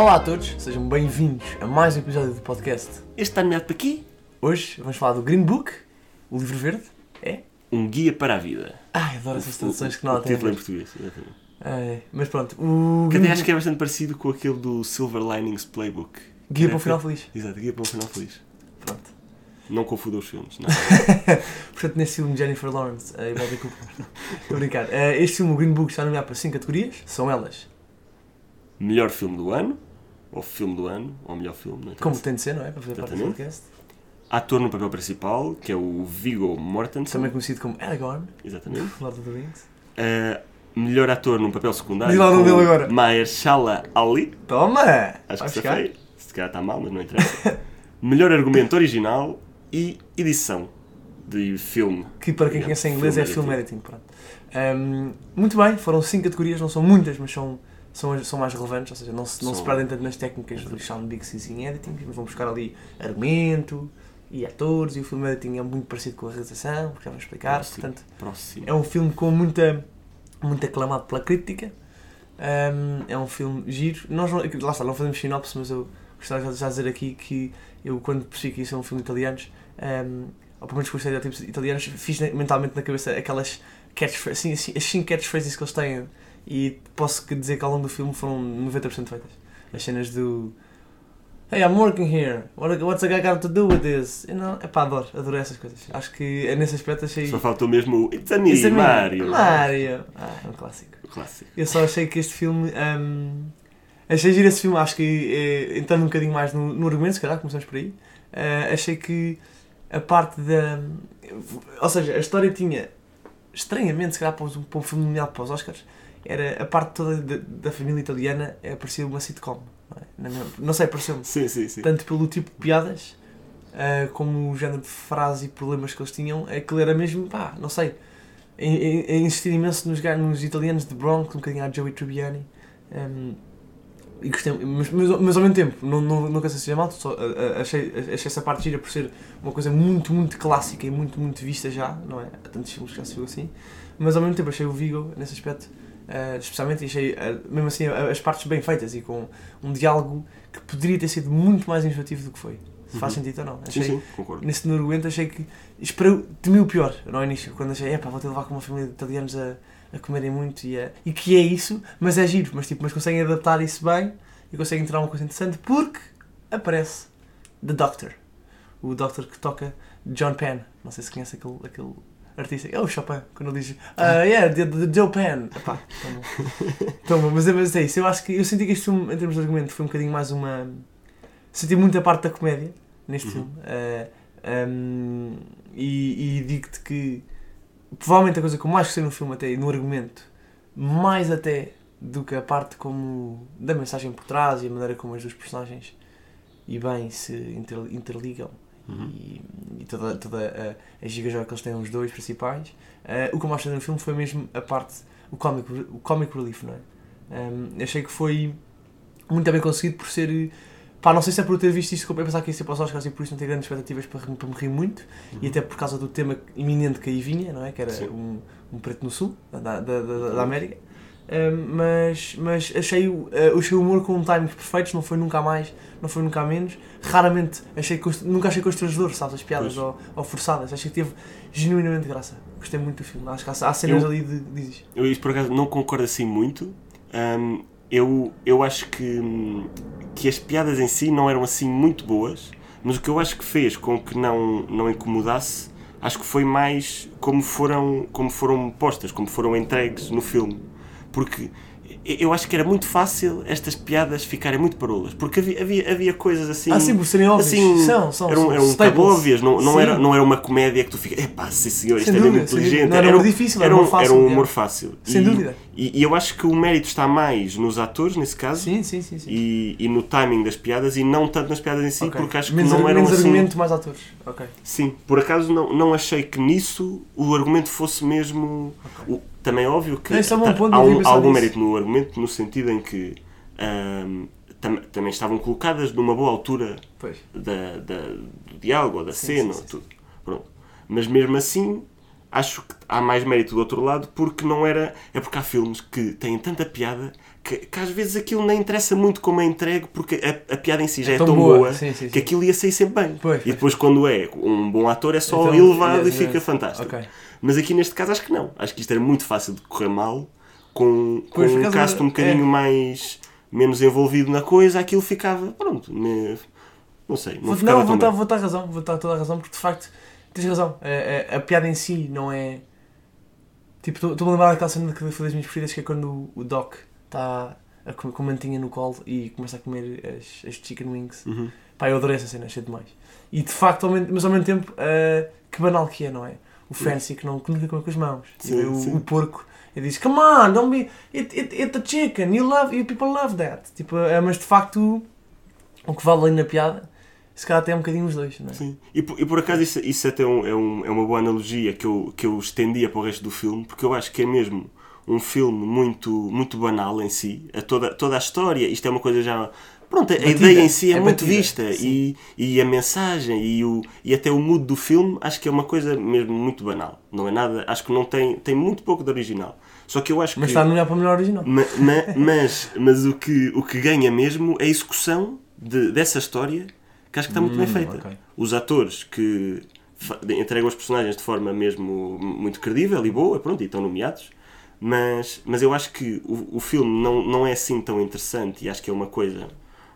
Olá a todos, sejam bem-vindos a mais um episódio do podcast. Este está nomeado para aqui? Hoje vamos falar do Green Book, o livro verde. É? Um guia para a vida. Ai, adoro essas traduções que o, nada o título em ver. português. exatamente. Ai, mas pronto, o Que até acho que é bastante parecido com aquele do Silver Linings Playbook. Guia para um final feliz. Exato, guia para um final feliz. Pronto. Não confunda os filmes, não. Portanto, nesse filme Jennifer Lawrence eh, e Bradley Cooper. Estou a brincar. Eh, este filme, o Green Book, está nomeado para 5 categorias. São elas, Melhor filme do ano, ou filme do ano, ou melhor filme, não como tem de ser, não é? Para fazer parte do podcast. Ator no papel principal, que é o Viggo Mortensen. Também conhecido como Aragorn, Exatamente. Lord of the Rings. Uh, melhor ator num papel secundário. Diz lá o dele agora. Mahershala Ali. Toma! Acho Vai que buscar? safei. Se calhar está mal, mas não interessa. melhor argumento original e edição de filme. Que para quem conhece em inglês é film film editing. Pronto. Um, muito bem, foram 5 categorias, não são muitas, mas são, são, são mais relevantes, ou seja, não se, não se perdem tanto nas técnicas do Sean Bixby em editing, mas vão buscar ali argumento e atores, e o film editing é muito parecido com a realização, porque já vamos explicar. Próximo. Portanto, Próximo. é um filme com muita, muito aclamado pela crítica, um, é um filme giro. Nós, não- lá está, não fazemos sinopse, mas eu gostaria de já dizer aqui que eu, quando percebi que isso é um filme de italianos, um, ou pelo menos com os estereótipos italianos, fiz mentalmente na cabeça aquelas catchphrases, assim, assim, as 5 catchphrases que eles têm, e posso dizer que ao longo do filme foram 90% feitas. As cenas do Hey, I'm working here. What, what's a guy got to do with this? You know, epá, adoro, adoro essas coisas. Acho que é nesse aspecto achei. Só faltou mesmo o It's a me, é mesmo. Mario. Mario! Ah, é um clássico. Clássico. Eu só achei que este filme. hum, achei giro esse filme, acho que eh, entrando um bocadinho mais no, no argumento, se calhar, começamos por aí. eh, achei que a parte da. Ou seja, a história tinha. Estranhamente, se calhar, para um, para um filme nomeado para os Oscars, era a parte toda da, da família italiana é, parecia uma sitcom. Não, é? Não sei, pareceu-me. Sim, sim, sim. Tanto pelo tipo de piadas, ah, como o género de frases e problemas que eles tinham, aquilo era mesmo, pá, não sei, a, a- a insistir imenso nos, nos italianos de Bronx, um bocadinho à Joey Tribbiani. Um, e gostei, mas, mas, mas ao mesmo tempo, não, não, nunca sei se seja mal, só, ah, achei, achei essa parte gira por ser uma coisa muito, muito clássica e muito, muito vista já, não é? Há tantos filmes que já se viu assim, mas ao mesmo tempo achei o Vigo, nesse aspecto, ah, especialmente, e achei, ah, mesmo assim, as partes bem feitas e com um diálogo que poderia ter sido muito mais instrutivo do que foi. Se faz Uhum. sentido ou não. Sim, Achei, sim, concordo. Nesse no argumento achei que. Esperei, temi o pior no início, quando achei, epá, vou ter de levar com uma família de italianos a, a comerem muito e, a, e que é isso, mas é giro, mas, tipo, mas conseguem adaptar isso bem e conseguem tirar uma coisa interessante porque aparece The Doctor, o Doctor que toca John Penn. Não sei se conhece aquele, aquele artista, é o Chopin, quando ele diz, ah, yeah, the, the Joe Penn. Epá, tão bom. Tão bom, mas, é- mas é isso, eu acho que eu senti que este filme, em termos de argumento, foi um bocadinho mais uma. Senti muita parte da comédia neste Uhum. filme. Ah, um, e e digo-te que provavelmente a coisa que eu mais gostei no filme até e no argumento, mais até do que a parte como da mensagem por trás e a maneira como as duas personagens e bem se inter- interligam Uhum. e, e toda, toda a, a gigajoia que eles têm os dois principais. Ah, o que eu mais gostei no filme foi mesmo a parte, o comic, o comic relief, não é? Um, achei que foi muito bem conseguido por ser. Pá, não sei se é por eu ter visto isto eu pensar que ia ser para os Oscars e por isso não ter grandes expectativas para, para me rir muito e até por causa do tema iminente que aí vinha, não é? Que era um, um preto no sul da, da, da, da América. Um, mas, mas achei, o- uh, achei o humor com timings perfeitos, não foi nunca mais, não foi nunca a menos. Raramente achei, nunca achei constrangedor, sabes, as piadas ou, ou forçadas. Achei que teve genuinamente graça. Gostei muito do filme. Acho que há, há cenas Eu- ali de. Dizes. Eu isso por acaso não concordo assim muito. Ahm, eu, eu acho que, que as piadas em si não eram assim muito boas, mas o que eu acho que fez com que não, não incomodasse, acho que foi mais como foram, como foram postas, como foram entregues no filme. Porque eu acho que era muito fácil estas piadas ficarem muito parolas, porque havia, havia, havia coisas assim. ah, sim, serem óbvios. assim, são, são. eram, são eram tão óbvias, não, não, Sim. era, não era uma comédia que tu ficas, epá, sim senhor, isto Sem é mesmo sem dúvida. inteligente. Não era humor difícil, era um, humor fácil, Era um é. humor fácil. Sem E- dúvida. E, e eu acho que o mérito está mais nos atores, nesse caso, Sim, sim, sim. sim. e, e no timing das piadas, e não tanto nas piadas em si, Ok. porque acho que menos, não ar- eram menos assim. argumento, mais atores. Ok. Sim, por acaso não, não achei que nisso o argumento fosse mesmo. Ok. o- também é óbvio que é um há, um, algum mérito no argumento, no sentido em que ahm, tam- também estavam colocadas numa boa altura da, da- do diálogo ou da Sim, cena, sim, sim, tudo. Pronto. Mas mesmo assim, acho que há mais mérito do outro lado porque não era. É porque há filmes que têm tanta piada que, que às vezes aquilo nem interessa muito como é entregue porque a, a piada em si já é, tão tão, boa. boa, Sim, sim, que sim. aquilo ia sair sempre bem. Pois, e depois, quando é um bom ator, é só Então, elevado yes, e fica yes. fantástico. Ok. Mas aqui neste caso acho que não. Acho que isto era muito fácil de correr mal com, com Pois, um cast um bocadinho é. mais menos envolvido na coisa, aquilo ficava, pronto, me- não sei, não Vou, não, vou dar, vou dar razão, vou dar toda a razão, porque de facto tens razão. A, a- a piada em si não é. Tipo, estou-me a lembrar daquela cena que foi das minhas preferidas, que é quando o, o Doc está com a mantinha no colo e começa a comer as, as chicken wings. Uhum. Pá, eu adorei essa cena, achei demais. E de facto, ao mesmo- mas ao mesmo tempo, ah, que banal que é, não é? O Fancy que, não, que nunca come com as mãos. Sim, o, sim. o porco, ele diz: Come on, don't be. It, it, it's a chicken, you love, you people love that. Tipo, é, mas de facto, o que vale ali na piada, se calhar até é um bocadinho os dois, não é? Sim. E, por- e por acaso isso, isso até é, um- é um- é uma boa analogia que eu, que eu estendia para o resto do filme, porque eu acho que é mesmo um filme muito, muito banal em si. A toda, toda a história, isto é uma coisa já. Pronto, a Batida. ideia em si é, É muito batida, vista sim. e, e a mensagem e, o, e até o mood do filme acho que é uma coisa mesmo muito banal. Não é nada, acho que não tem, tem muito pouco de original. Só que eu acho Mas que. está no melhor para o melhor original. Ma- ma- mas mas o, que, o que ganha mesmo é a execução de- dessa história que acho que está muito bem Hum, feita. ok. Os atores que entregam os personagens de forma mesmo muito credível e boa, pronto, e estão nomeados. Mas, mas eu acho que o, o filme não, não é assim tão interessante e acho que é uma coisa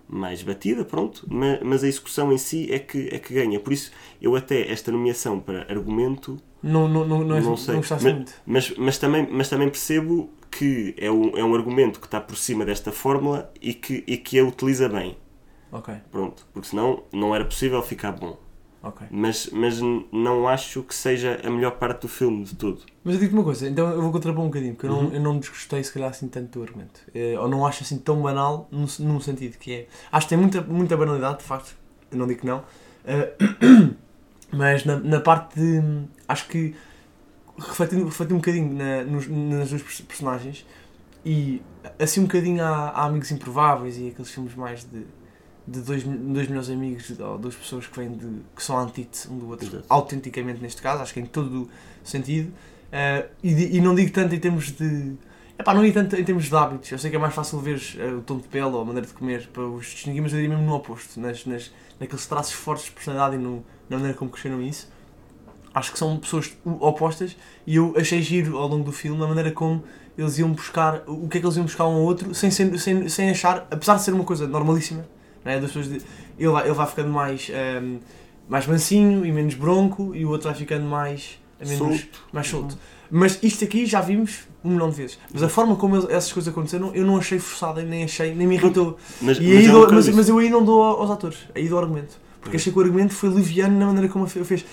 mais batida, pronto, mas, mas a execução em si é que, é que ganha. Por isso, eu até esta nomeação para argumento Não, não, não, não, é- não sei. não mas, muito. mas, mas também, mas também percebo que é um, é um argumento que está por cima desta fórmula e que, e que a utiliza bem. Ok, Pronto. Porque senão não era possível ficar bom. Ok. Mas, mas não acho que seja a melhor parte do filme de tudo. Mas eu digo-te uma coisa, então eu vou contrapor um bocadinho, porque eu, Uhum. não, eu não desgostei se calhar assim tanto do argumento. Eh, ou não acho assim tão banal num, num sentido que é. Acho que tem muita, muita banalidade, de facto, eu não digo que não. Eh, mas na, na parte de. Acho que refletindo, refletindo um bocadinho na, nos, nas duas pers- personagens e assim um bocadinho a, a Amigos Improváveis e aqueles filmes mais de, de dois, dois melhores amigos ou duas pessoas que vêm de. que são antítese um do outro, Exato. autenticamente neste caso, acho que em todo sentido. Uh, e, e não digo tanto em termos de. Epá, não digo tanto em termos de hábitos. Eu sei que é mais fácil ver uh, o tom de pele ou a maneira de comer para os distinguir, mas eu diria mesmo no oposto, nas, nas, naqueles traços fortes de personalidade e no, na maneira como cresceram isso. Acho que são pessoas opostas e eu achei giro ao longo do filme a maneira como eles iam buscar, o que é que eles iam buscar um ao outro sem, sem, sem achar, apesar de ser uma coisa normalíssima, não é? das pessoas de, ele, vai, ele vai ficando mais, um, mais mansinho e menos bronco e o outro vai ficando mais, menos, Solto. mais solto. Mas isto aqui já vimos um milhão de vezes. Mas a forma como essas coisas aconteceram, eu não achei forçada, nem achei, nem me irritou. Mas, E mas aí é dou- mas, mas eu aí não dou aos atores, aí dou ao argumento. Porque É. achei que o argumento foi liviano na maneira como ele fez.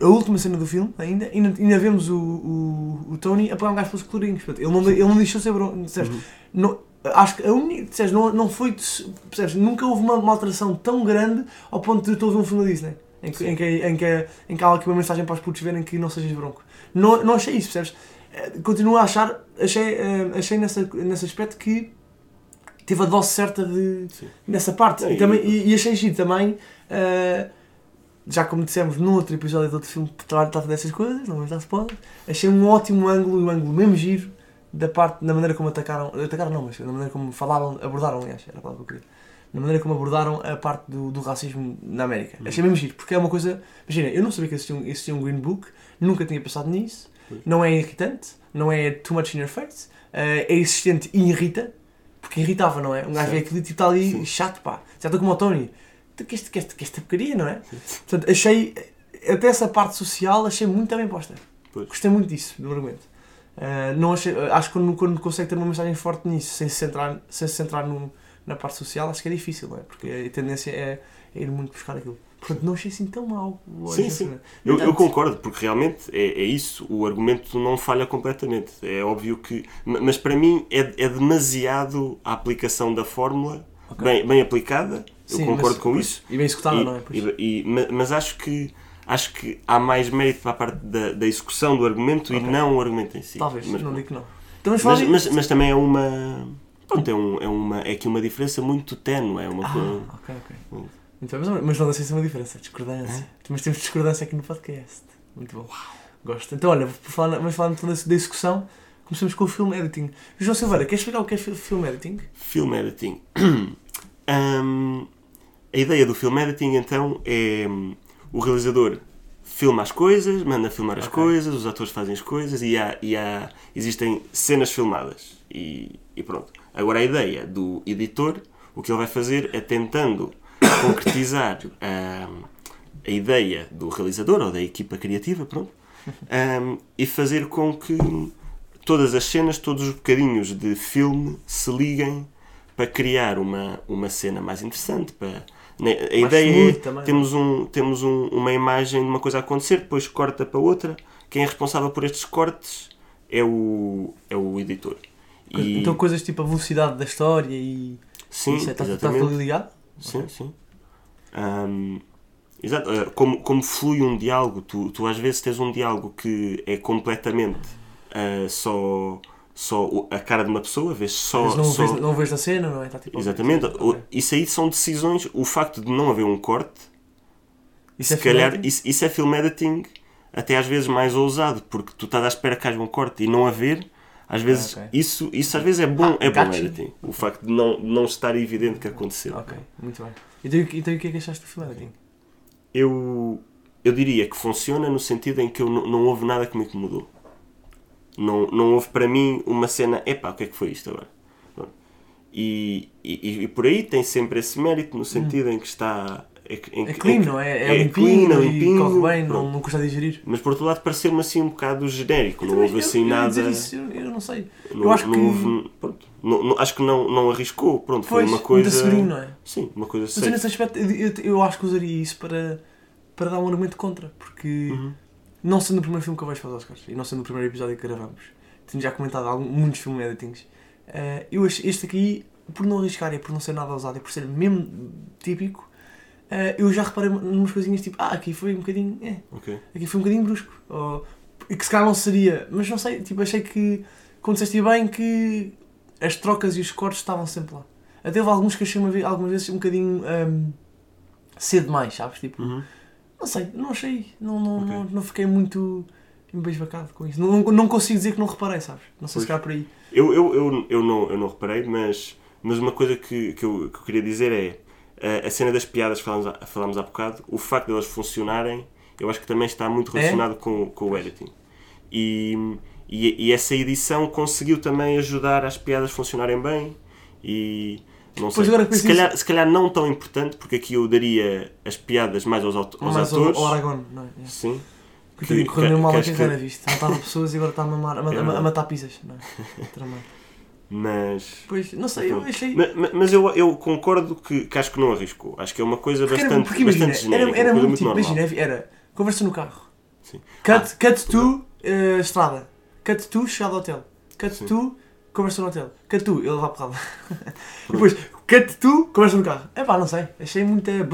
A última cena do filme, ainda, ainda, ainda vemos o, o, o Tony a pegar um gajo pelos colorinhos. Ele, não, ele não deixou ser bronco. Uhum. Não, acho que a única. percebes? Não, não foi. Percebes? Nunca houve uma, uma alteração tão grande ao ponto de eu estou a ver um filme da Disney. Em que, em, que, em, que, em que há aqui uma mensagem para os putos verem que não sejas bronco. Não, não achei isso, percebes? Eh, Continuo a achar, achei, eh, achei nessa, nesse aspecto que teve a dose certa de, Sim. nessa parte. E, também, e, e achei giro também, eh, já como dissemos num outro episódio de outro filme que tra- trata dessas coisas, não vamos dar spoiler, achei um ótimo ângulo, um ângulo mesmo giro, da parte, na maneira como atacaram, atacaram não, mas na maneira como falaram, abordaram, aliás, era a palavra que eu queria. Na maneira como abordaram a parte do, do racismo na América. Uhum. Achei mesmo giro, porque é uma coisa. Imagina, eu não sabia que existia um, existia um Green Book, nunca tinha pensado nisso, não é irritante, não é too much in your face, eh, é existente e irrita, porque irritava, não é? Um gajo vê Certo. aquilo e tipo, está ali Sim. chato, pá. Já estou como o Tony. Que, este, que, que esta porcaria, não é? Portanto, achei. Até essa parte social achei muito bem posta. Pois. Gostei muito disso, do argumento. Uh, não achei, acho que quando, quando consegue ter uma mensagem forte nisso, sem se centrar, sem se centrar no, na parte social, acho que é difícil, não é? Porque a tendência é, é ir muito buscar aquilo. Portanto, não achei assim tão mal. Sim, sim. Eu, eu concordo, porque realmente é, é isso, o argumento não falha completamente. É óbvio que. ma- Mas para mim é, é demasiado a aplicação da fórmula, Ok. bem, bem aplicada, eu sim, concordo mas- com pois, isso. E bem executada, não é? E- e- ma- mas acho que, acho que há mais mérito para a parte da, da execução do argumento Ok. e não o argumento em si. Talvez, mas, não digo que não. Então mas, falar mas, mas também é uma. Pronto, é, um, é, uma, é aqui uma diferença muito tenue. É uma Ah, coisa. ok, ok. Muito bem, mas, mas não deixa de ser uma diferença, discordância. Mas temos discordância aqui no podcast. Muito bom. Gosto. Então, olha, falar, vamos falar então da da execução. Começamos com o film editing. João Silveira, queres explicar o que é fi- film editing? Film editing. Hum, a ideia do film editing então é o realizador filma as coisas, manda filmar as Ok. coisas, os atores fazem as coisas e, há, e há, existem cenas filmadas. E, e pronto. Agora a ideia do editor, o que ele vai fazer é tentando concretizar hum, a ideia do realizador ou da equipa criativa, pronto, hum, e fazer com que todas as cenas, todos os bocadinhos de filme se liguem para criar uma, uma cena mais interessante. Para, a ideia é, também, temos, um, temos um- uma imagem de uma coisa a acontecer, depois corta para outra. Quem é responsável por estes cortes é o, é o editor. E, Então, coisas tipo a velocidade da história e. sim, isso é, está, tudo ligado? Sim, sim. Ahm, exato. Ah, Como, como flui um diálogo, tu, tu às vezes tens um diálogo que é completamente ah, só, só a cara de uma pessoa, vês só. Mas não, só- vês, não vês na cena, não é? Está tipo. Exatamente. Ok. O- Isso aí são decisões. O facto de não haver um corte, Isso é se calhar, film editing? isso, isso é film editing até às vezes mais ousado, porque tu estás à espera que haja um corte e não haver. Às vezes, ok. isso, isso às vezes é bom, Ah, é bom editing. O facto de não, não estar evidente que aconteceu. Ok, muito bem. Então, então o que é que achaste do film editing? eu, eu diria que funciona no sentido em que eu não, não houve nada que me incomodou. Não, não houve para mim uma cena, epá, o que é que foi isto agora? E, e, e por aí tem sempre esse mérito no sentido em que está. Que- em É clean, em não é? É, é limpinho, clean, é limpinho, corre bem, não, pronto. não custa a digerir. Mas por outro lado pareceu-me assim um bocado genérico, não houve eu- assim eu nada. dizer isso, eu, eu não sei. Não, eu acho não que. houve- pronto, não- não- acho que não, não arriscou, pronto, foi Pois, uma coisa. segurinho, não é? Sim, uma coisa Mas eu, safe. nesse aspecto, eu, eu- eu acho que usaria isso para, para dar um argumento contra. Porque, Uhum. Não sendo o primeiro filme que eu vejo para os Oscars e não sendo o primeiro episódio que gravamos, tenho já comentado algum, muitos filme editings. eh, eu acho este aqui, por não arriscar e por não ser nada usado e por ser mesmo típico, eh, eu já reparei numas coisinhas tipo, ah, aqui foi um bocadinho. É, Ok. aqui foi um bocadinho brusco. Ou, e que se calhar não seria, mas não sei, tipo, achei que, como disseste bem, que as trocas e os cortes estavam sempre lá. Até houve alguns que achei uma vez, algumas vezes um bocadinho hum, cedo demais, sabes? Tipo, Uhum. Não sei, não achei, não, não, Ok. não, não fiquei muito embasbacado com isso. Não, não consigo dizer que não reparei, sabes? Não sei Pois. se calhar por aí. Eu, eu, eu, eu, não, eu não reparei, mas, mas uma coisa que, que, eu, que eu queria dizer é a, a cena das piadas que falámos, há- falámos há bocado, o facto de elas funcionarem, eu acho que também está muito É? relacionado com, com o editing. E, e, e essa edição conseguiu também ajudar as piadas funcionarem bem e não sei. Pois agora que se, calhar, se calhar não tão importante, porque aqui eu daria as piadas mais aos, aos Mas o, atores. o Aragon, não é? É. Sim. Coitadinho, Que- correu mal que a acho que- viste? Matava pessoas e agora está a, mamar, a, É a, a matar pizzas, não é? Tramado. Mas. Pois, não sei, eu achei. Ma- ma- Mas eu, eu concordo que, que acho que não arriscou. Acho que é uma coisa Porque, era, bastante, porque imagina, bastante era, era coisa muito tipo, imagina, era conversa no carro. Sim. Cut, cut to eh, estrada. Cut to chegada ao hotel. Cut Sim. to conversa no hotel. To ele vai para lá. Depois, cut to conversa no carro. É pá, não sei. Achei muito. eh,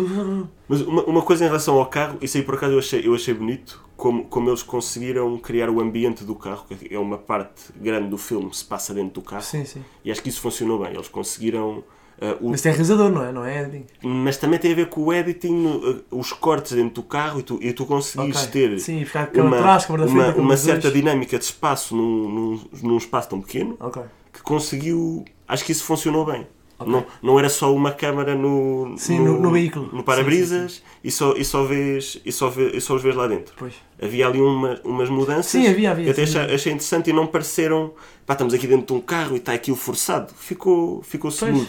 Mas uma, uma coisa em relação ao carro, isso aí por acaso eu achei, eu achei bonito, como, como eles conseguiram criar o ambiente do carro, que é uma parte grande do filme se passa dentro do carro, Sim, sim. e acho que isso funcionou bem. Eles conseguiram. Uh, o- Mas tem realizador, não é? Não é editing. mas também tem a ver com o editing, uh, os cortes dentro do carro, e tu, e tu conseguires Ok. ter Sim, ficar uma, atrás, da frente. uma, uma certa dois. dinâmica de espaço num, num, num espaço tão pequeno Ok. que conseguiu. Acho que isso funcionou bem. Ok. Não, não era só uma câmara no, Sim, no- no veículo. no para-brisas e, só, e, só vês, e, só e só os vês lá dentro. Pois. Havia ali uma, umas mudanças Sim, havia, havia. que até achei, achei interessante e não pareceram. Pá, estamos aqui dentro de um carro e está aquilo forçado. Ficou, ficou smooth.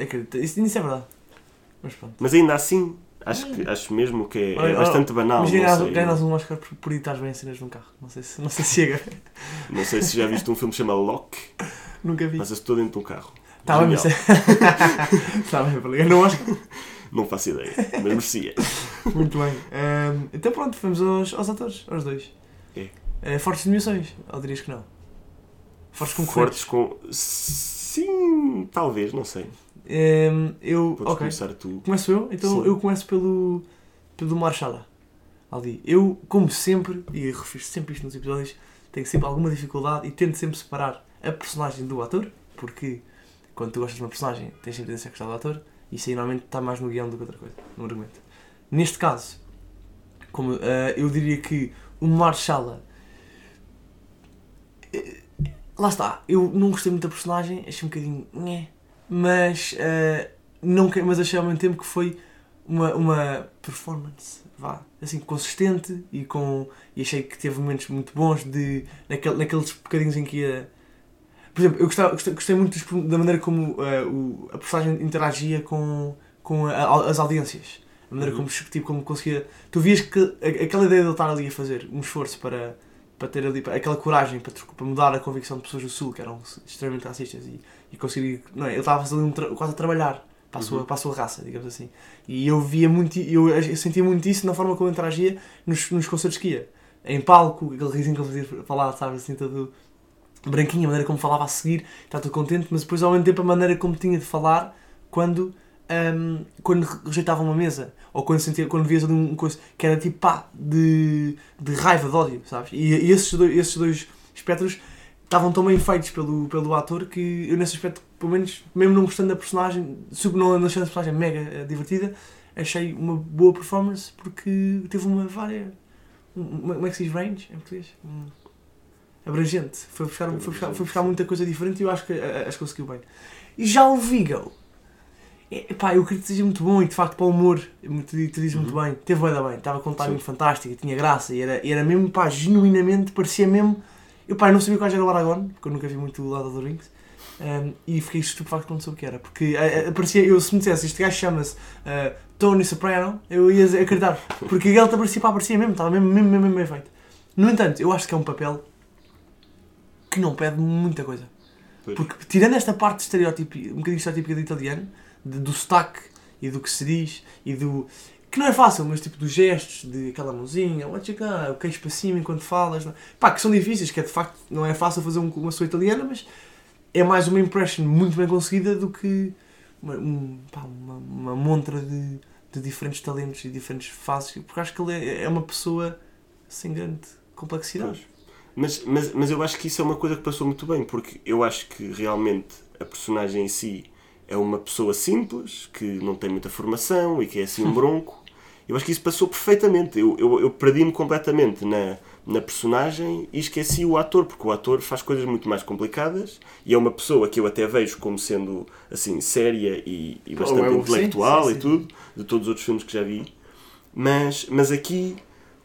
Acredito. Isso, isso é verdade. Mas pronto. Mas ainda assim, acho, que, acho mesmo que é, é Olha, bastante banal. Mas Não ganhas sei, ganhas um Oscar por, por editar bem as cenas de um carro. Não sei se, não sei se chega. não sei se já viste um filme chamado Lock, Nunca vi. passa-se todo dentro de um carro. Está bem, Genial. mas. Está bem, para ligar no Oscar. Não faço ideia, mas merecia. Muito bem. Ahm, então pronto, vamos aos, aos atores, aos dois. É. Eh, fortes nomeações, ou dirias que não? Fortes concorrentes. Fortes com. Sim, talvez, não sei. Ahm, eu. Podes ok. começar tu. Começo eu? Então Sim. eu começo pelo. pelo Marshalla. Ali. Eu, como sempre, e refiro sempre isto nos episódios, tenho sempre alguma dificuldade e tento sempre separar a personagem do ator, porque quando tu gostas de uma personagem tens sempre tendência a gostar do ator, e isso aí normalmente está mais no guião do que outra coisa, no argumento. Neste caso, como, eh, eu diria que o Marshala. eh, Lá está, eu não gostei muito da personagem, achei um bocadinho. Nhé, mas, eh, não, mas achei ao mesmo tempo que foi uma, uma performance, vá, assim, consistente e, com, e achei que teve momentos muito bons de, naquele, naqueles bocadinhos em que ia. Por exemplo, eu gostava, gostei, gostei muito dos- da maneira como eh, o, a personagem interagia com, com a- as audiências. A maneira Uhum. como, tipo, como conseguia. Tu vias que a- aquela ideia de ele estar ali a fazer um esforço para, para ter ali aquela coragem para, para mudar a convicção de pessoas do Sul que eram extremamente racistas e, e conseguir. Não é? Ele estava a fazer um quase a trabalhar para a, sua, Uhum. para a sua raça, digamos assim. E eu via muito, eu, eu sentia muito isso na forma como ele interagia nos, nos concertos que ia. Em palco, aquele risinho que ele fazia falar, sabe, assim, todo branquinho, a maneira como falava a seguir, está tudo contente, mas depois ao mesmo tempo a maneira como tinha de falar quando, hum, quando rejeitava uma mesa, ou quando, sentia, quando vias um coisa que era tipo pá, de, de raiva, de ódio, sabes? E, e esses, dois, esses dois espectros estavam tão bem feitos pelo, pelo ator que eu nesse aspecto, pelo menos, mesmo não gostando da personagem, sub não não achando a personagem mega eh, divertida, achei uma boa performance porque teve uma vária. um- Uma, como é que se diz range em português? Um, abrangente. Foi buscar, foi, buscar, foi buscar muita coisa diferente e eu acho que, eh, acho que conseguiu bem. E já o Vigo, é, pá, eu seja muito bom e de facto para o humor, muito, tu dizes muito Uhum. bem, teve bem, bem, estava com um timing Sim. fantástico, tinha graça e era, era mesmo, pá, genuinamente, parecia mesmo. Eu, pá, eu não sabia qual era o Aragorn, porque eu nunca vi muito o of the Rings. Um, e fiquei estupefacto quando soube o que era, porque parecia, eu se me dissesse este gajo chama-se eh, Tony Soprano, eu ia acreditar, porque ele parecia, pá, parecia mesmo, estava mesmo, mesmo, mesmo bem feito. No entanto, eu acho que é um papel que não pede muita coisa. Porque tirando esta parte estereotipo, um bocadinho estereotípica de italiano, do sotaque e do que se diz e do. que não é fácil, mas tipo dos gestos, de aquela mãozinha, what you got, o queixo para cima enquanto falas, não- pá, que são difíceis, que é de facto não é fácil fazer um- uma sua italiana, mas é mais uma impression muito bem conseguida do que uma, um- pá, uma, uma montra de, de diferentes talentos e diferentes fases, porque acho que ele é, é uma pessoa sem grande complexidade. Pois. Mas, mas, mas eu acho que isso é uma coisa que passou muito bem, porque eu acho que realmente a personagem em si é uma pessoa simples, que não tem muita formação e que é assim um bronco. Eu acho que isso passou perfeitamente. Eu, eu, eu perdi-me completamente na, na personagem e esqueci o ator, porque o ator faz coisas muito mais complicadas e é uma pessoa que eu até vejo como sendo assim séria e, e bastante é o- sim, intelectual sim, e sim. tudo, de todos os outros filmes que já vi. Mas, mas aqui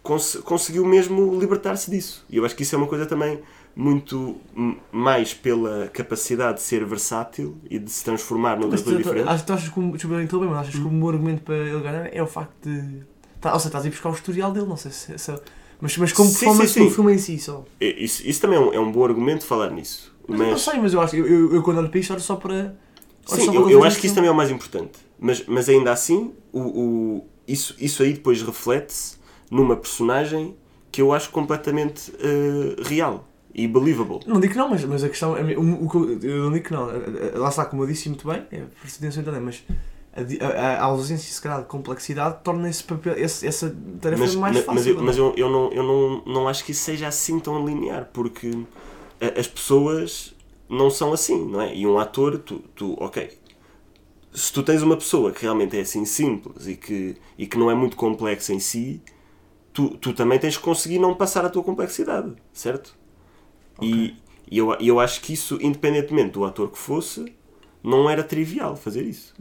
cons- conseguiu mesmo libertar-se disso. E eu acho que isso é uma coisa também muito mais pela capacidade de ser versátil e de se transformar Mas coisa diferente. acho, tu achas que, desculpa interromper, mas achas que o meu argumento para ele ganhar é o facto de. Tá, ou seja, estás a ir buscar o historial dele, não sei se. se- mas, mas como performance do filme em si só. E- Isso, isso também é um, é um bom argumento falar nisso. Mas, eu não Mas, sei, mas eu acho eu, eu, eu quando olho para isto olho só para. olho sim, só para eu, eu acho que isso também é o mais importante. Mas, mas ainda assim, o, o- isso, isso aí depois reflete-se numa personagem que eu acho completamente eh, real e believable. Não digo que não, mas, mas a questão. é- O, o, eu- não digo que não. Lá está, como eu disse muito bem, é precedência também, mas a, a, a ausência, se calhar, de complexidade torna esse papel, esse, essa tarefa mas, mais fácil. mas eu, não é? mas eu, eu, não, eu não, não acho que isso seja assim tão linear, porque as pessoas não são assim, não é? E um ator, tu, tu ok, se tu tens uma pessoa que realmente é assim simples e que, e que não é muito complexa em si, tu, tu também tens que conseguir não passar a tua complexidade, certo? E, e eu, e eu acho que isso, independentemente do ator que fosse, não era trivial fazer isso.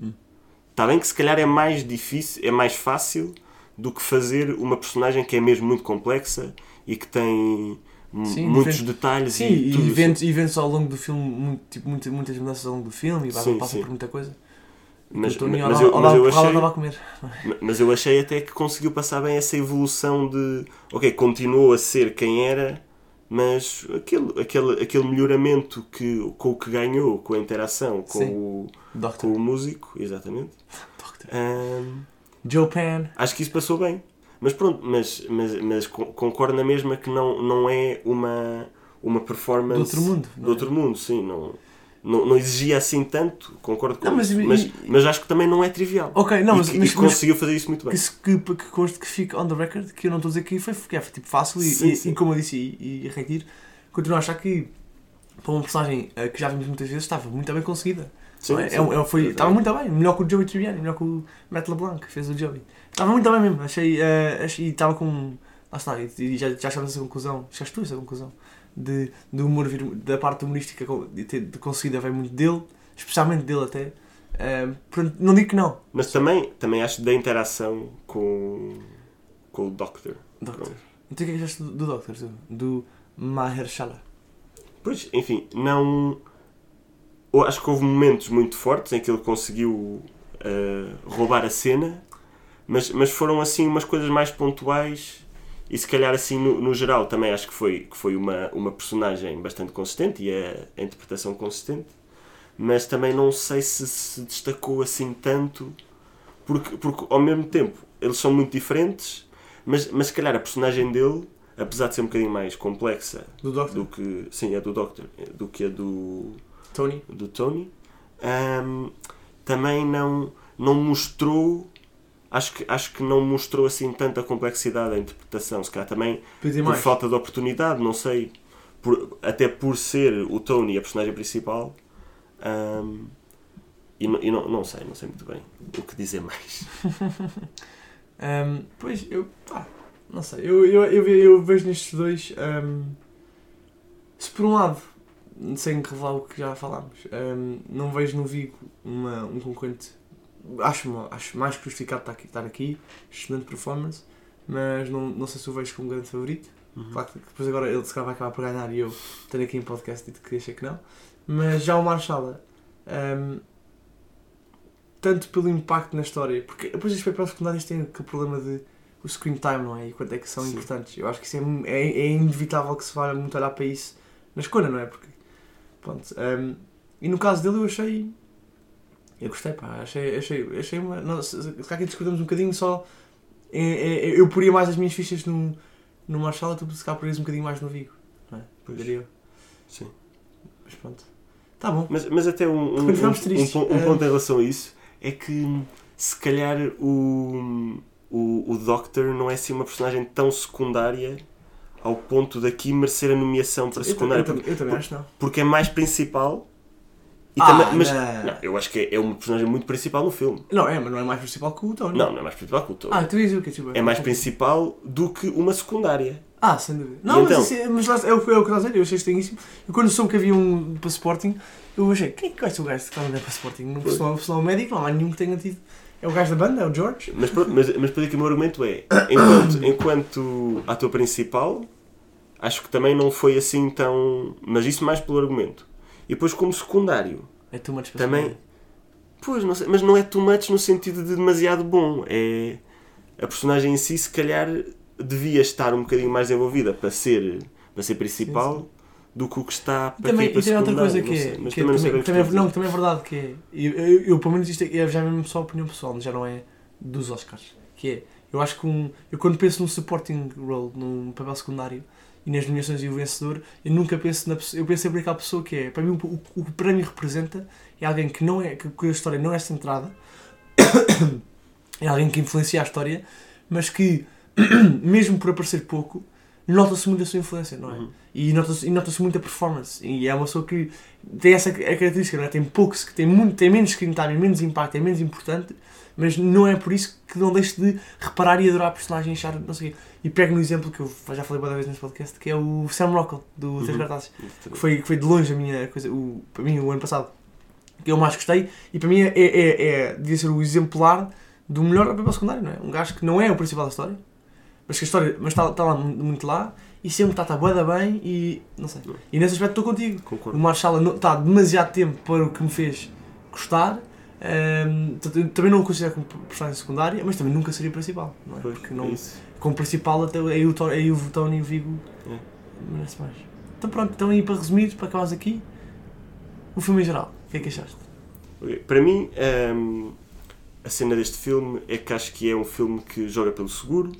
Está bem que se calhar é mais difícil, é mais fácil do que fazer uma personagem que é mesmo muito complexa e que tem Sim, muitos diferente- detalhes Sim, e e tudo eventos, eventos ao longo do filme, tipo, muita- muitas mudanças ao longo do filme e Sim, passa sim. por muita coisa. Mas, o Tony mas, eu, mas eu achei, mas eu achei até que conseguiu passar bem essa evolução de ok, continuou a ser quem era, mas aquele, aquele, aquele melhoramento que, com o que ganhou, com a interação com, Sim. o, Doctor. com o músico, exatamente. Ahm, Joe Pan. acho que isso passou bem. Mas pronto, mas, mas, mas con- concordo na mesma que não, não é uma, uma performance Do outro mundo, Do é? outro mundo, sim. Não, não, não exigia assim tanto, concordo com Não, mas Mas, mas acho que também não é trivial. Ok, não, e, mas, que- mas, conseguiu fazer isso muito bem. que, que, que conste que fique on the record, que eu não estou a dizer que foi, que é tipo fácil e, Sim, e, sim. e como eu disse e, e retiro, continuo a achar que para uma personagem eh, que já vimos muitas vezes estava muito bem conseguida. Sim, é? sim. É é foi, estava muito bem, melhor que o Joey Tribbiani, melhor que o Matt LeBlanc que fez o Joey. Estava muito bem mesmo, achei, eh, achei e estava com, lá está, e, já, já chegámos a essa conclusão, chegaste tu a essa conclusão, de, de humor vir, da parte humorística de, ter, de conseguida vem muito dele, especialmente dele até. Portanto, não digo que não. Mas também, também acho da interação com, com o Doctor. Doctor. Então o que é que achaste do, do Doctor, tu? do Mahershala? Pois, enfim, não. Eu acho que houve momentos muito fortes em que ele conseguiu uh, roubar a cena, mas, mas foram assim umas coisas mais pontuais e se calhar assim no, no geral também acho que foi, que foi uma, uma personagem bastante consistente e a, a interpretação consistente, mas também não sei se se destacou assim tanto, porque, porque ao mesmo tempo eles são muito diferentes, mas, mas se calhar a personagem dele apesar de ser um bocadinho mais complexa Do do que sim é do Doctor do que a do Tony? do Tony ahm, também não não mostrou acho que acho que não mostrou assim tanta complexidade da interpretação se calhar também Podia por mais. falta de oportunidade não sei por- até por ser o Tony a personagem principal ahm, e, não, e não, não sei não sei muito bem o que dizer mais Um, pois, eu. Pá, não sei. Eu, eu, eu, eu vejo nestes dois. um, se por um lado, sem revelar o que já falámos, um, não vejo no Vigo uma, um concorrente. Acho, acho mais que justificado estar aqui, estar aqui, excelente performance, mas não, não sei se o vejo como grande favorito. Claro que depois agora ele se calhar vai acabar por ganhar e eu tenho aqui em podcast dito que achei que não. Mas já o Marshalla, hum, tanto pelo impacto na história, porque depois os papéis secundários têm aquele problema de o screen time, não é? E quanto é que são Sim. importantes. Eu acho que isso é, é, é inevitável que se vá muito olhar para isso na escolha, não é? Porque, pronto. hum, e no caso dele eu achei. Eu gostei, pá. Achei, achei, achei uma. Não, se, calhar aqui discutimos um bocadinho só. é- é- eu poria mais as minhas fichas no, no Marshall, tu se calhar porias um bocadinho mais no Vigo. Não é? Eu. Sim. Mas pronto. Tá bom. Mas, mas até um, um, um- um um ponto em relação a isso é que se calhar o, o, o Doctor não é assim uma personagem tão secundária ao ponto daqui merecer a nomeação para Eu, secundária. eu, também- eu também acho não. Porque é mais principal. Ah, também, mas não. não, eu acho que é, é uma personagem muito principal no filme. Não, é, mas não é mais principal que o Tony. Não, não é mais principal que o Tony. Ah, tu dizes o que tipo, é mais principal do que uma secundária. Ah, sem dúvida. Não, então? mas, isso é, mas lá, é, o, é o que estás a dizer, eu achei estranhíssimo. Eu quando soube que havia um para Sporting, eu achei, quem é que vai ser o gajo que está a andar para Sporting? Não Pois. pessoal, pessoal médico, não há nenhum que tenha tido. É o gajo da banda, é o George. Mas, pronto, mas, mas por aqui o meu argumento é: enquanto, enquanto ator principal, acho que também não foi assim tão. Mas isso mais pelo argumento. E depois, como secundário, É too much para também. Pois, não sei, mas não é too much no sentido de demasiado bom. É. A personagem em si, se calhar, devia estar um bocadinho mais envolvida para ser, para ser principal Sim, do que o que está para Também, aqui para e tem outra coisa que é. mas que é também não também, não, também é verdade que é. Eu, eu, eu, pelo menos isto é, já é mesmo só opinião pessoal, já não é dos Oscars. Que é. Eu acho que um, eu quando penso num supporting role, num papel secundário e nas nomeações e o vencedor, eu nunca penso na pessoa. Eu penso sempre naquela pessoa que é. Para mim, o, o, o que o prémio representa é alguém que não é. que, que a história não é centrada, é alguém que influencia a história, mas que, mesmo por aparecer pouco, nota-se muito a sua influência, não é? Uhum. E nota-se e nota-se muita performance. E é uma pessoa que tem essa ca- característica, não é? Tem pouco, que tem, muito, tem menos screen time, menos impacto, é menos importante, mas não é por isso que não deixe de reparar e adorar a personagem, achar, não sei o quê. E pego no exemplo que eu já falei várias vezes neste podcast, que é o Sam Rockwell, do Três Uhum. Cartazes. Que foi, que foi de longe a minha coisa, o, para mim, o ano passado, que eu mais gostei, e para mim é, é, é devia ser o exemplar do melhor papel secundário, não é? Um gajo que não é o principal da história, mas que a história mas está, está lá mu- muito lá, e sempre está, está bué da bem, e não sei. E nesse aspecto estou contigo. O Concordo. Marshall não- está demasiado tempo para o que me fez gostar. Eu também não o considero como personagem secundária, mas também nunca seria principal, não é? Pois, Porque é não, isso. como principal até aí o, aí o Tony e o Vigo É. merece mais. Então pronto, então aí para resumir, para acabarmos aqui, o filme em geral, o que é que achaste? Ok, Para mim, hum, a cena deste filme é que acho que é um filme que joga pelo seguro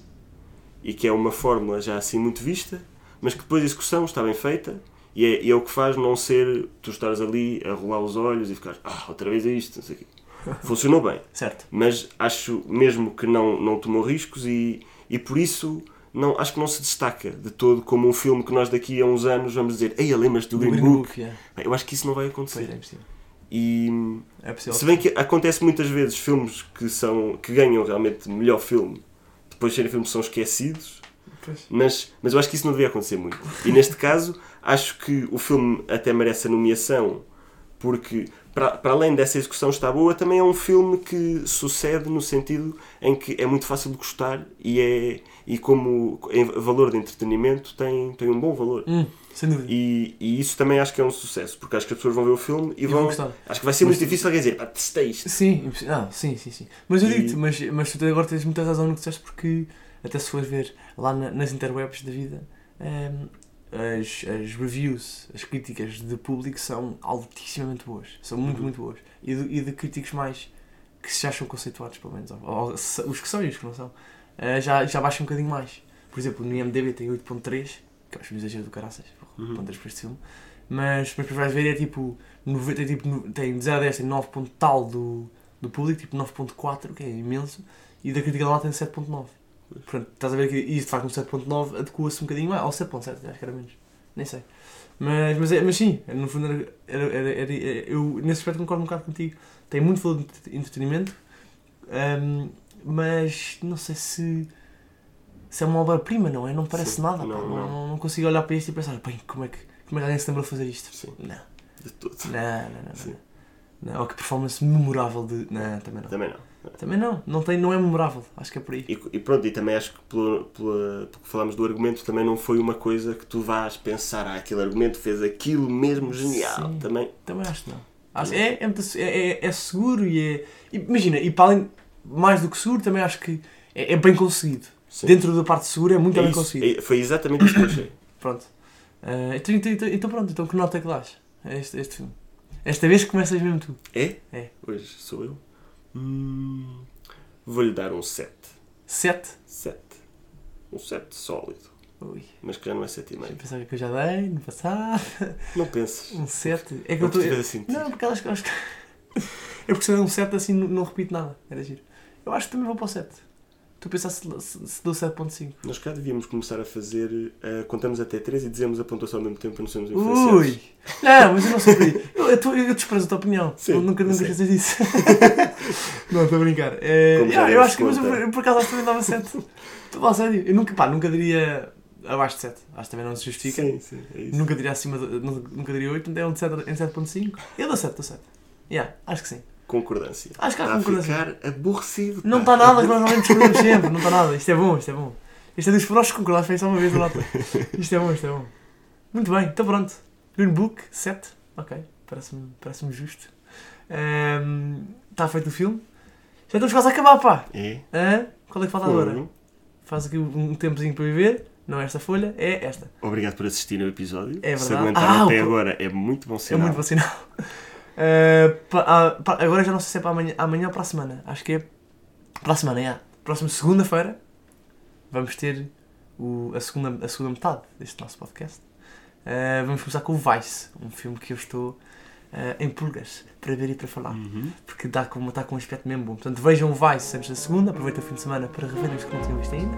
e que é uma fórmula já assim muito vista, mas que depois a execução está bem feita e é, e é o que faz não ser tu estares ali a rolar os olhos e ficar ah, outra vez é isto, não sei o quê. Funcionou bem, Certo. mas acho mesmo que não, não tomou riscos e, e por isso não, acho que não se destaca de todo como um filme que nós daqui a uns anos vamos dizer Ei, lembras-te do Green Book? é. Bem, Eu acho que isso não vai Pois é, acontecer. impossível. E É possível. se bem que acontece muitas vezes filmes que, são, que ganham realmente melhor filme, depois serem filmes que são esquecidos, Pois. Mas, mas eu acho que isso não devia acontecer muito. E neste caso, acho que o filme até merece a nomeação, porque para, para além dessa execução estar boa, também é um filme que sucede no sentido em que é muito fácil de gostar e, é, e como em valor de entretenimento tem, tem um bom valor. Hum, sem dúvida. E, e isso também acho que é um sucesso, porque acho que as pessoas vão ver o filme e, E vão. Acho que vai ser Mas- muito difícil alguém dizer, pá, testei isto. Sim, ah, sim, sim, sim. Mas eu E- digo-te, mas, mas tu agora tens muita razão no que disseste porque até se fores ver lá na- nas interwebs da vida, ehm, as, as reviews, as críticas de público são altíssimamente boas. São muito, Uhum. muito boas. E de, e de críticos mais que se acham conceituados, pelo menos. Ou, ou os que são e os que não são. eh, já, já baixam um bocadinho mais. Por exemplo, no IMDB tem 8.3, que acho um exagero do caraças, Uhum. 8.3 para este filme. Mas, depois vais ver é tipo, 90, tem, tipo tem de 0 a 10 tem 9 ponto tal do, do público, tipo 9.4, que é imenso, e da crítica lá tem 7.9. Portanto, estás a ver que isto faz com 7.9 adequa-se um bocadinho mais, ou 7.7, acho que era menos, nem sei. Mas, mas, é, mas sim, no fundo era, era, era- eu nesse aspecto concordo um bocado contigo. Tem muito valor de entretenimento, hum, mas não sei se, se é uma obra-prima, não é? Não parece Sim, nada. pá. não, Não, não. não consigo olhar para isto e pensar, bem, como é que, como é que alguém se lembrou de fazer isto? Sim, Não, de tudo. não, não, não. Sim. não. não. Ou que performance memorável de. Não, também não. Também não. Também não, não, tem, não é memorável, acho que é por aí. E, e pronto, e também acho que pelo, pela, porque falámos do argumento, também não foi uma coisa que tu vás pensar, ah, aquele argumento fez aquilo mesmo genial. Sim. Também, Também acho que não. Acho, é, é, é, é- é seguro e é. Imagina, e para além, mais do que seguro, também acho que é, é bem conseguido. sim. Dentro da parte segura é muito É bem isso, conseguido. é- foi exatamente isso que eu achei. Pronto. Ah, então, então, então, pronto, então que nota é que dás a este, este filme? Esta vez começas mesmo tu. É? É. Hoje sou eu. Hum, Vou-lhe dar um 7. 7. 7. Um 7 sólido. Ui, Mas que já não é deixa eu 7,5. pensar o que eu já dei no passado. Não penses. Um 7. É que Não eu estou. estiver a sentir. Não, porque que... é porque se eu der um 7 assim não, não repito nada. Era giro. Eu acho que também vou para o 7. Tu pensaste se, dou 7.5. Nós cá devíamos começar a fazer. eh, contamos até 3 e dizemos a pontuação ao mesmo tempo para não sermos influenciados. Ui! Não, mas eu não sou por aí. Eu, eu, eu desprezo a tua opinião. Sim, eu nunca, nunca esqueces disso. não, estou a brincar. É, já yeah, eu acho que mas eu, por- acaso acho que também dava 7. Estou a sério. Eu nunca, pá, nunca diria abaixo de 7. Acho que também não se justifica. Sim, sim, é isso. Nunca diria acima de, nunca, diria 8, é um de 7 em 7.5. Eu dou 7, dou 7. Yeah, acho que sim. Concordância. Acho que há Está a concordância. ficar aborrecido. Não está nada que nós normalmente discordamos sempre, não está nada. Isto é bom, isto é bom. Isto é dos próximos concordados, foi só uma vez, nota. Isto é bom, isto é bom. Muito bem, então pronto. Green Book, 7. Ok, parece-me parece justo. Ehm, Está feito o filme. Já estamos quase a acabar, pá. É? Hã? Qual é que falta agora? Faz aqui um tempozinho para viver. Não é esta folha, é esta. Obrigado por assistir ao episódio. É Se verdade. aguentaram Ah, até o- agora, é muito bom É sinal. muito bom sinal. Pa- pa- agora já não sei se é para amanhã, amanhã ou para a semana. Acho que é para a semana, é. Próxima segunda-feira vamos ter o- a, segunda, a segunda metade deste nosso podcast. Eh, vamos começar com o Vice, um filme que eu estou eh, em pulgas para ver e para falar. Uhum. Porque dá com, está com um aspecto mesmo bom. Portanto, vejam o Vice antes da segunda, aproveitem o fim de semana para reverem os que não tinham visto ainda.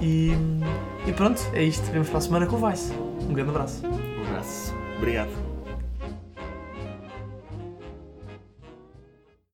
E, e pronto, é isto. Vemos para a semana com o Vice. Um grande abraço. Um abraço. Obrigado.